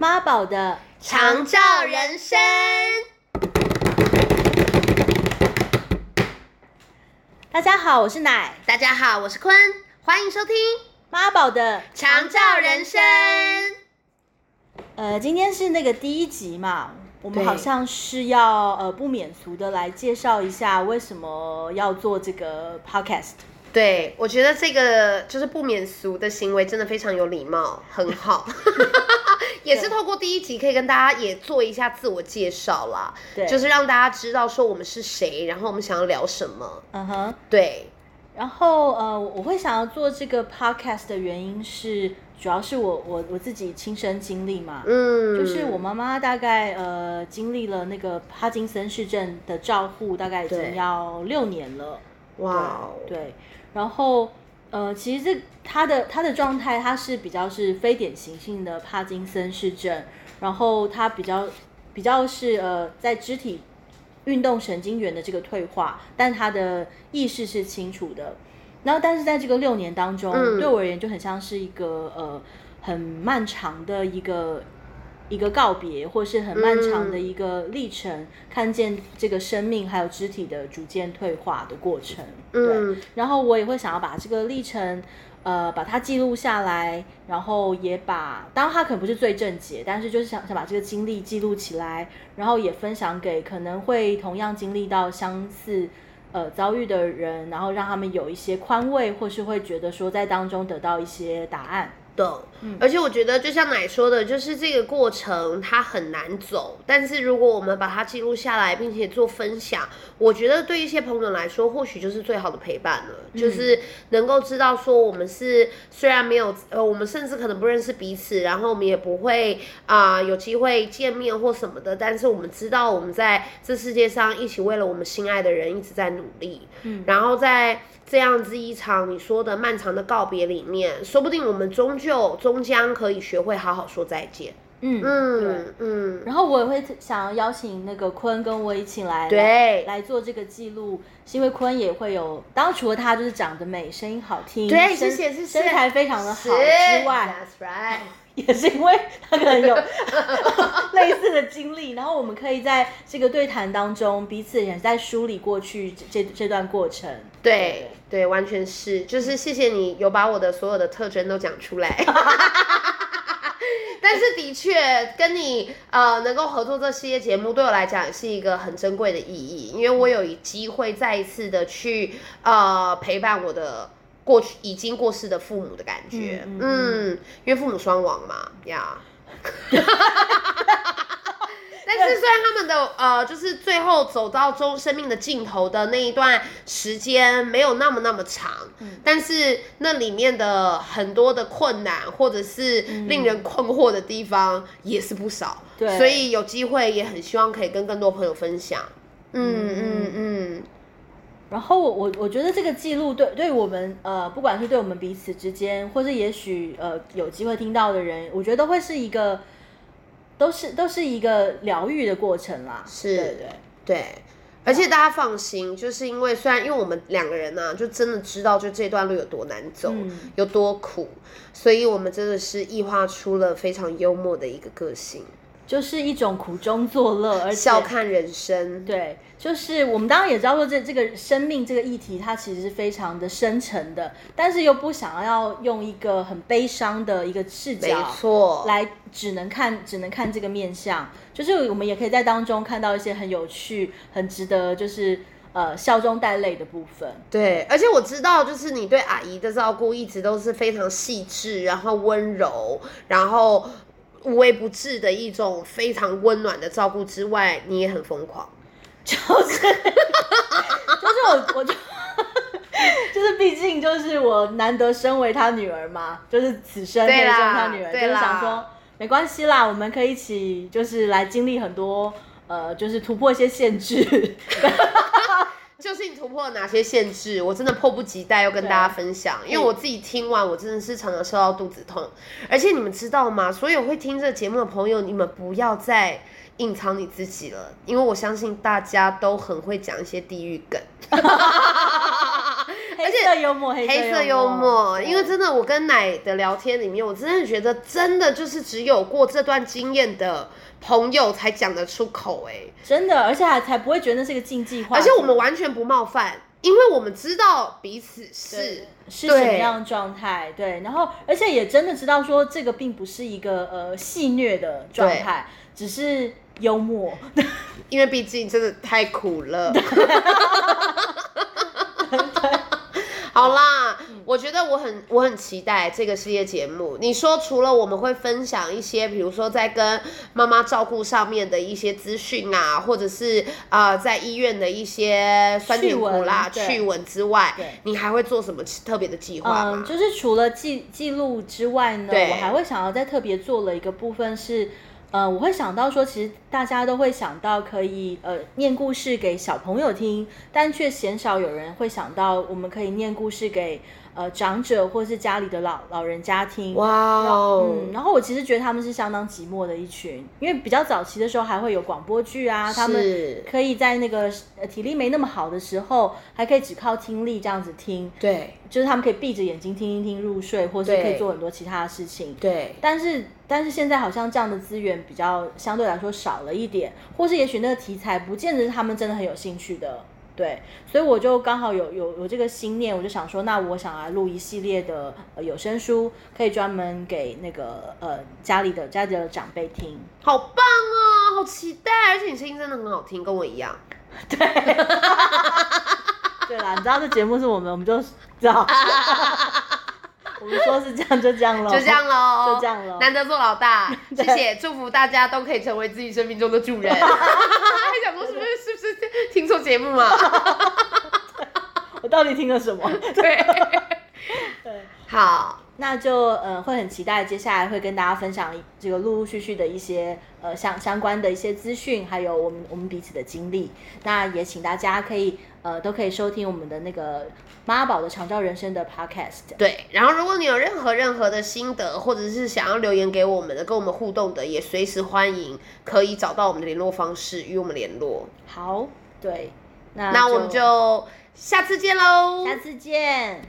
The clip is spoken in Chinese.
妈宝的长照人生。大家好，我是奶大家好，我是坤，欢迎收听妈宝的。长照人生。呃，今天是那个第一集嘛，我们好像是要呃不免俗的来介绍一下为什么要做这个 podcast。对，我觉得这个就是不免俗的行为，真的非常有礼貌，很好。也是透过第一集可以跟大家也做一下自我介绍啦，对。就是让大家知道说我们是谁，然后我们想要聊什么。嗯哼。对，然后呃，我会想要做这个 podcast 的原因是，主要是我我我自己亲身经历嘛，嗯，就是我妈妈大概呃经历了那个帕金森氏症的照护，大概已对。经要六年了。哇哦，对，然后呃，其实这他的他的状态，他是比较是非典型性的帕金森氏症，然后他比较比较是呃在肢体运动神经元的这个退化，但他的意识是清楚的。然后，但是在这个六年当中，嗯对我而言就很像是一个呃很漫长的一个一个告别，或是很漫长的一个历程，看见这个生命还有肢体的逐渐退化的过程。对，嗯然后我也会想要把这个历程。呃，把它记录下来，然后也把，当然它可能不是最正解，但是就是想想把这个经历记录起来，然后也分享给可能会同样经历到相似呃遭遇的人，然后让他们有一些宽慰，或是会觉得说在当中得到一些答案。懂，嗯。而且我觉得就像奶说的，就是这个过程它很难走，但是如果我们把它记录下来，并且做分享，我觉得对一些朋友来说，或许就是最好的陪伴了，嗯。就是能够知道说我们是虽然没有呃，我们甚至可能不认识彼此，然后我们也不会啊、有机会见面或什么的，但是我们知道我们在这世界上一起为了我们心爱的人一直在努力，嗯。然后在这样子一场你说的漫长的告别里面，说不定我们终究终将可以学会好好说再见。嗯对。嗯嗯，然后我也会想要邀请那个坤跟我一起来对来做这个记录，是因为坤也会有，当然除了他就是长得美、声音好听，对，身谢谢谢谢，身材非常的好之外，，That's right。也是因为他可能有 类似的经历，然后我们可以在这个对谈当中彼此也在梳理过去这这这段过程。对对，完全是，就是谢谢你有把我的所有的特征都讲出来。但是的确，跟你呃能够合作这系列节目，对我来讲是一个很珍贵的意义，因为我有机会再一次的去呃陪伴我的过去已经过世的父母的感觉，嗯嗯嗯因为父母双亡嘛，呀。但是虽然他们的呃，就是最后走到中生命的尽头的那一段时间没有那么那么长，但是那里面的很多的困难或者是令人困惑的地方也是不少，对所以有机会也很希望可以跟更多朋友分享。嗯嗯嗯，然后我我我觉得这个记录对对我们呃，不管是对我们彼此之间，或是也许呃有机会听到的人，我觉得都会是一个，都是都是一个疗愈的过程啦。是对对。对。而且大家放心，就是因为虽然因为我们两个人呢、就真的知道就这段路有多难走，嗯有多苦，所以我们真的是异化出了非常幽默的一个个性，就是一种苦中作乐，而且笑看人生。对，就是我们当然也知道说这这个生命这个议题，它其实是非常的深沉的，但是又不想要用一个很悲伤的一个视没角错，来，只能看只能看这个面相，就是我们也可以在当中看到一些很有趣、很值得就是呃笑中带泪的部分。对，而且我知道，就是你对阿姨的照顾一直都是非常细致，然后温柔，然后无微不至的一种非常温暖的照顾之外，你也很疯狂。就是就是我我就就是毕竟就是我难得身为他女儿嘛，就是此生可以生他女儿，就是想说没关系啦，我们可以一起就是来经历很多呃，就是突破一些限制。就是你突破了哪些限制，我真的迫不及待要跟大家分享，因为我自己听完，我真的是常常受到肚子痛。而且你们知道吗？所有会听这个节目的朋友，你们不要再隐藏你自己了，因为我相信大家都很会讲一些地狱梗。而黑色幽默，黑黑色幽默，因为真的，我跟奶的聊天里面，我真的觉得，真的就是只有过这段经验的朋友才讲得出口，哎，真的，而且还才不会觉得那是一个禁忌话，而且我们完全不冒犯，因为我们知道彼此是是什么样的状态，对，然后而且也真的知道说这个并不是一个呃戏虐的状态，只是幽默，因为毕竟真的太苦了。好啦，我觉得我很我很期待这个系列节目。你说除了我们会分享一些，比如说在跟妈妈照顾上面的一些资讯啊，或者是呃在医院的一些酸甜苦辣趣闻之外，你还会做什么特别的计划吗？就是除了记记录之外呢，我还会想要再特别做了一个部分是。呃，我会想到说，其实大家都会想到可以呃念故事给小朋友听，但却鲜少有人会想到我们可以念故事给。呃，长者或是家里的老老人家庭，哇哦，嗯，然后我其实觉得他们是相当寂寞的一群，因为比较早期的时候还会有广播剧啊，他们可以在那个体力没那么好的时候，还可以只靠听力这样子听，对，就是他们可以闭着眼睛听一听入睡，或是可以做很多其他的事情，对，但是但是现在好像这样的资源比较相对来说少了一点，或是也许那个题材不见得是他们真的很有兴趣的。对，所以我就刚好有有有这个心念，我就想说，那我想来录一系列的有声书，可以专门给那个呃家里的家里的长辈听。好棒哦，好期待！而且你声音真的很好听，跟我一样。对，对啦，你知道这节目是我们，我们就知道。我们说是这样，就这样喽，就这样喽，就这样喽。难得做老大，谢谢，祝福大家都可以成为自己生命中的主人。还想说是不是是不是节目嘛？我到底听了什么？对，对，好。那就呃会很期待接下来会跟大家分享这个陆陆续续的一些呃相相关的一些资讯，还有我们我们彼此的经历。那也请大家可以呃都可以收听我们的那个妈宝的长照人生的 podcast。对，然后如果你有任何任何的心得，或者是想要留言给我们的，跟我们互动的，也随时欢迎可以找到我们的联络方式与我们联络。好，对，那那我们就下次见喽，下次见。